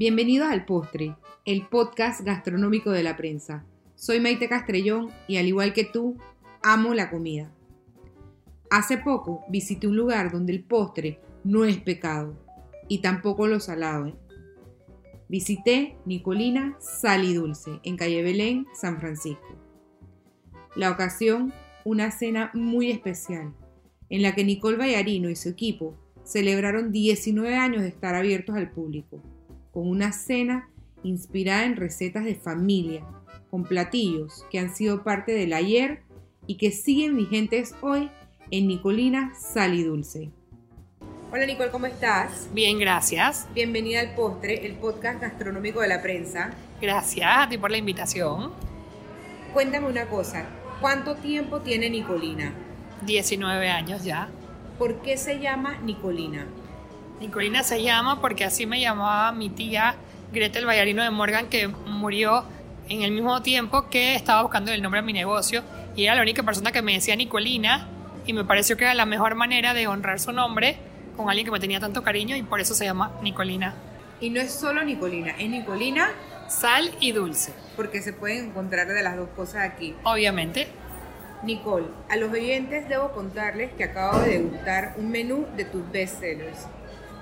Bienvenidos al Postre, el podcast gastronómico de la prensa. Soy Maite Castrellón y al igual que tú, amo la comida. Hace poco visité un lugar donde el postre no es pecado y tampoco lo salado. ¿eh? Visité Nicolina Sal y Dulce en Calle Belén, San Francisco. La ocasión, una cena muy especial, en la que Nicole Vallarino y su equipo celebraron 19 años de estar abiertos al público, con una cena inspirada en recetas de familia, con platillos que han sido parte del ayer y que siguen vigentes hoy en Nicolina Sal y Dulce. Hola Nicole, ¿cómo estás? Bien, gracias. Bienvenida al Postre, el podcast gastronómico de la prensa. Gracias a ti por la invitación. Cuéntame una cosa, ¿cuánto tiempo tiene Nicolina? 19 años ya. ¿Por qué se llama Nicolina? Nicolina se llama porque así me llamaba mi tía Gretel Vallarino de Morgan, que murió en el mismo tiempo que estaba buscando el nombre a mi negocio y era la única persona que me decía Nicolina y me pareció que era la mejor manera de honrar su nombre con alguien que me tenía tanto cariño y por eso se llama Nicolina. Y no es solo Nicolina, es Nicolina Sal y dulce. porque se pueden encontrar de las dos cosas aquí. Obviamente. Nicole, a los oyentes debo contarles que acabo de degustar un menú de tus bestsellers.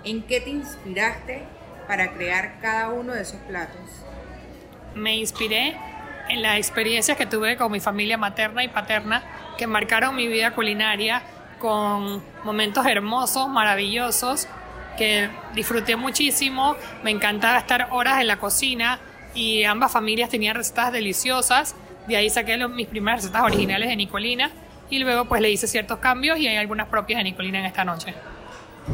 ¿En qué te inspiraste para crear cada uno de esos platos? Me inspiré en las experiencias que tuve con mi familia materna y paterna que marcaron mi vida culinaria con momentos hermosos, maravillosos, que disfruté muchísimo. Me encantaba estar horas en la cocina y ambas familias tenían recetas deliciosas. De ahí saqué mis primeras recetas originales de Nicolina y luego pues le hice ciertos cambios y hay algunas propias de Nicolina en esta noche.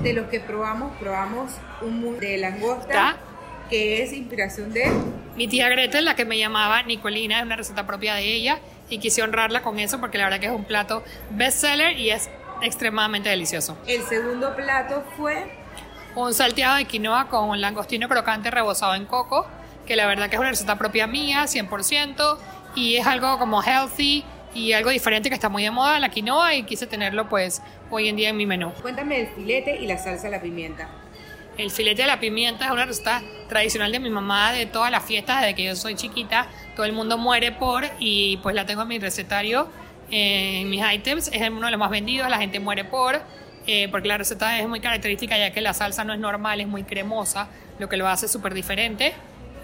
De los que probamos, probamos un mousse de langosta, ¿Está? que es inspiración de... Mi tía Gretel, la que me llamaba Nicolina, es una receta propia de ella y quise honrarla con eso porque la verdad que es un plato bestseller y es extremadamente delicioso. El segundo plato fue Un salteado de quinoa con langostino crocante rebozado en coco, que la verdad que es una receta propia mía, 100%, y es algo como healthy y algo diferente que está muy de moda, la quinoa, y quise tenerlo pues hoy en día en mi menú. Cuéntame el filete y la salsa a la pimienta. El filete de la pimienta es una receta tradicional de mi mamá de todas las fiestas, desde que yo soy chiquita, todo el mundo muere por, y pues la tengo en mi recetario, eh, en mis items, es uno de los más vendidos, la gente muere por, eh, porque la receta es muy característica ya que la salsa no es normal, es muy cremosa, lo que lo hace súper diferente,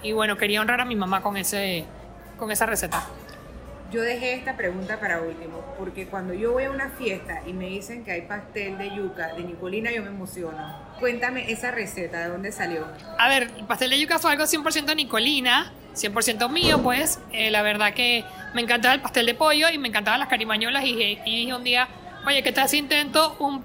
y bueno, quería honrar a mi mamá con, ese, con esa receta. Yo dejé esta pregunta para último, porque cuando yo voy a una fiesta y me dicen que hay pastel de yuca de Nicolina, yo me emociono. Cuéntame esa receta, ¿de dónde salió? A ver, el pastel de yuca fue algo 100% Nicolina, 100% mío, pues. Eh, la verdad que me encantaba el pastel de pollo y me encantaban las carimañolas. Y, dije- un día, oye, ¿qué tal si intento un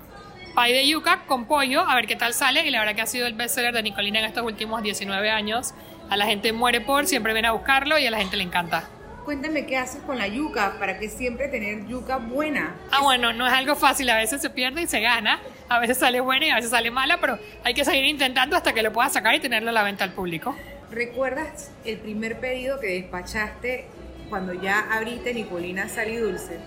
pay de yuca con pollo? A ver qué tal sale. Y la verdad que ha sido el bestseller de Nicolina en estos últimos 19 años. A la gente muere por, siempre viene a buscarlo y a la gente le encanta. Cuéntame qué haces con la yuca para que siempre tener yuca buena. Ah, bueno, no es algo fácil. A veces se pierde y se gana. A veces sale buena y a veces sale mala, pero hay que seguir intentando hasta que lo puedas sacar y tenerlo a la venta al público. ¿Recuerdas el primer pedido que despachaste cuando ya abriste Nicolina Sal y Dulce?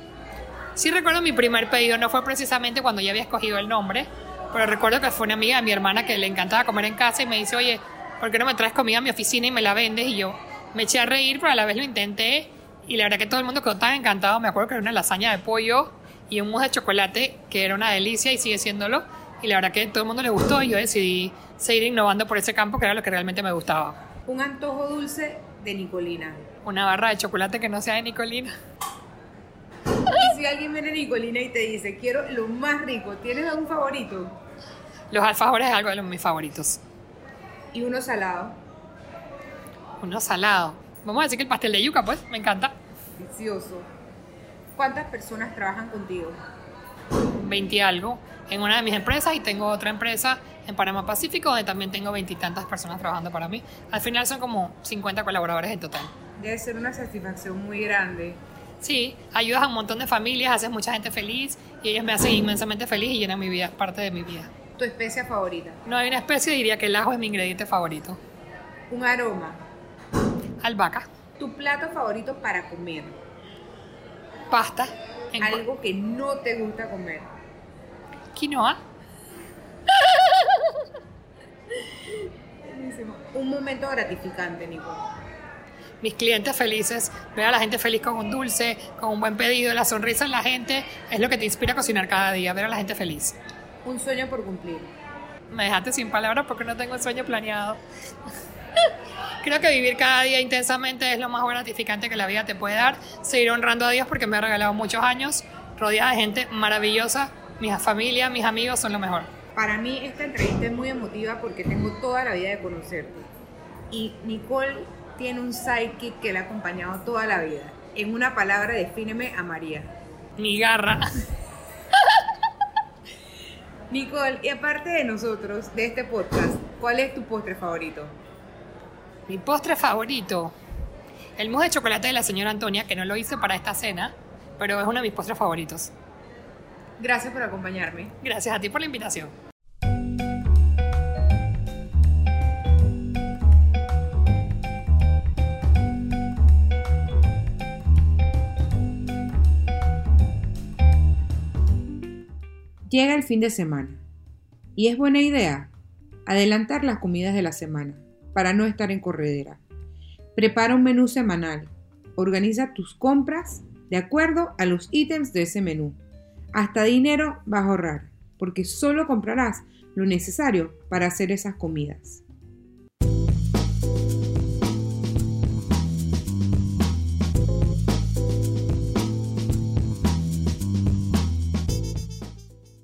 Sí recuerdo mi primer pedido, no fue precisamente cuando ya había escogido el nombre, pero recuerdo que fue una amiga de mi hermana que le encantaba comer en casa y me dice, oye, ¿por qué no me traes comida a mi oficina y me la vendes? Y yo me eché a reír, pero a la vez lo intenté y la verdad que todo el mundo quedó tan encantado. Me acuerdo que era una lasaña de pollo y un mousse de chocolate que era una delicia y sigue siéndolo. Y la verdad que todo el mundo le gustó y yo decidí seguir innovando por ese campo que era lo que realmente me gustaba. Un antojo dulce de Nicolina. Una barra de chocolate que no sea de Nicolina. Y si alguien viene a Nicolina y te dice, quiero lo más rico, ¿tienes algún favorito? Los alfajores es algo de los- mis favoritos. Y uno salado, Uno salado. Vamos a decir que el pastel de yuca, pues, me encanta. delicioso. ¿Cuántas personas trabajan contigo? 20 y algo en una de mis empresas y tengo otra empresa en Panamá Pacífico donde también tengo veintitantas personas trabajando para mí. Al final son como 50 colaboradores en total. Debe ser una satisfacción muy grande. Sí, ayudas a un montón de familias, haces mucha gente feliz y ellos me hacen inmensamente feliz y llenan mi vida, parte de mi vida. ¿Tu especia favorita? No hay una especie, diría que el ajo es mi ingrediente favorito. Un aroma. Albahaca, ¿Tu plato favorito para comer? pasta, en Algo que no te gusta comer. quinoa, un momento gratificante, Nico? Mis clientes felices, ver a la gente feliz con un dulce, con un buen pedido, la sonrisa en la gente, es lo que te inspira a cocinar cada día, ver a la gente feliz. Un sueño por cumplir. Me dejaste sin palabras porque no tengo un sueño planeado. Creo que vivir cada día intensamente es lo más gratificante que la vida te puede dar. Seguir honrando a Dios porque me ha regalado muchos años, rodeada de gente maravillosa. Mi familia, mis amigos son lo mejor. Para mí esta entrevista es muy emotiva porque tengo toda la vida de conocerte. Y Nicole tiene un sidekick que la ha acompañado toda la vida. En una palabra, defíneme a María. Mi garra. Nicole, y aparte de nosotros, de este podcast, ¿cuál es tu postre favorito? Mi postre favorito. El mousse de chocolate de la señora Antonia, que no lo hice para esta cena, pero es uno de mis postres favoritos. Gracias por acompañarme. Gracias a ti por la invitación. Llega el fin de semana y es buena idea adelantar las comidas de la semana para no estar en corredera. Prepara un menú semanal. Organiza tus compras de acuerdo a los ítems de ese menú. Hasta dinero vas a ahorrar porque solo comprarás lo necesario para hacer esas comidas.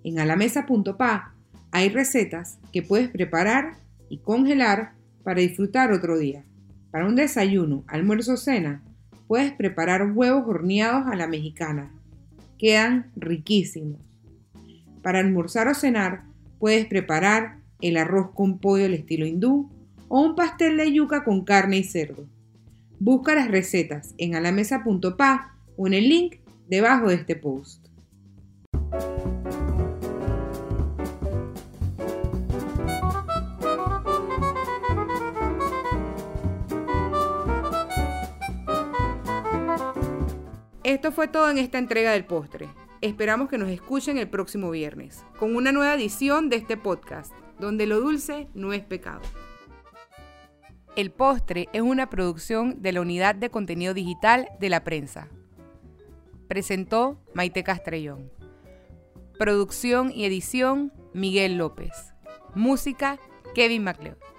En alamesa.pa hay recetas que puedes preparar y congelar para disfrutar otro día. Para un desayuno, almuerzo o cena, puedes preparar huevos horneados a la mexicana. Quedan riquísimos. Para almorzar o cenar, puedes preparar el arroz con pollo al estilo hindú o un pastel de yuca con carne y cerdo. Busca las recetas en alamesa.pa o en el link debajo de este post. Esto fue todo en esta entrega del postre. Esperamos que nos escuchen el próximo viernes, con una nueva edición de este podcast, donde lo dulce no es pecado. El postre es una producción de la Unidad de Contenido Digital de la Prensa. Presentó Maite Castrellón. Producción y edición Miguel López. Música Kevin MacLeod.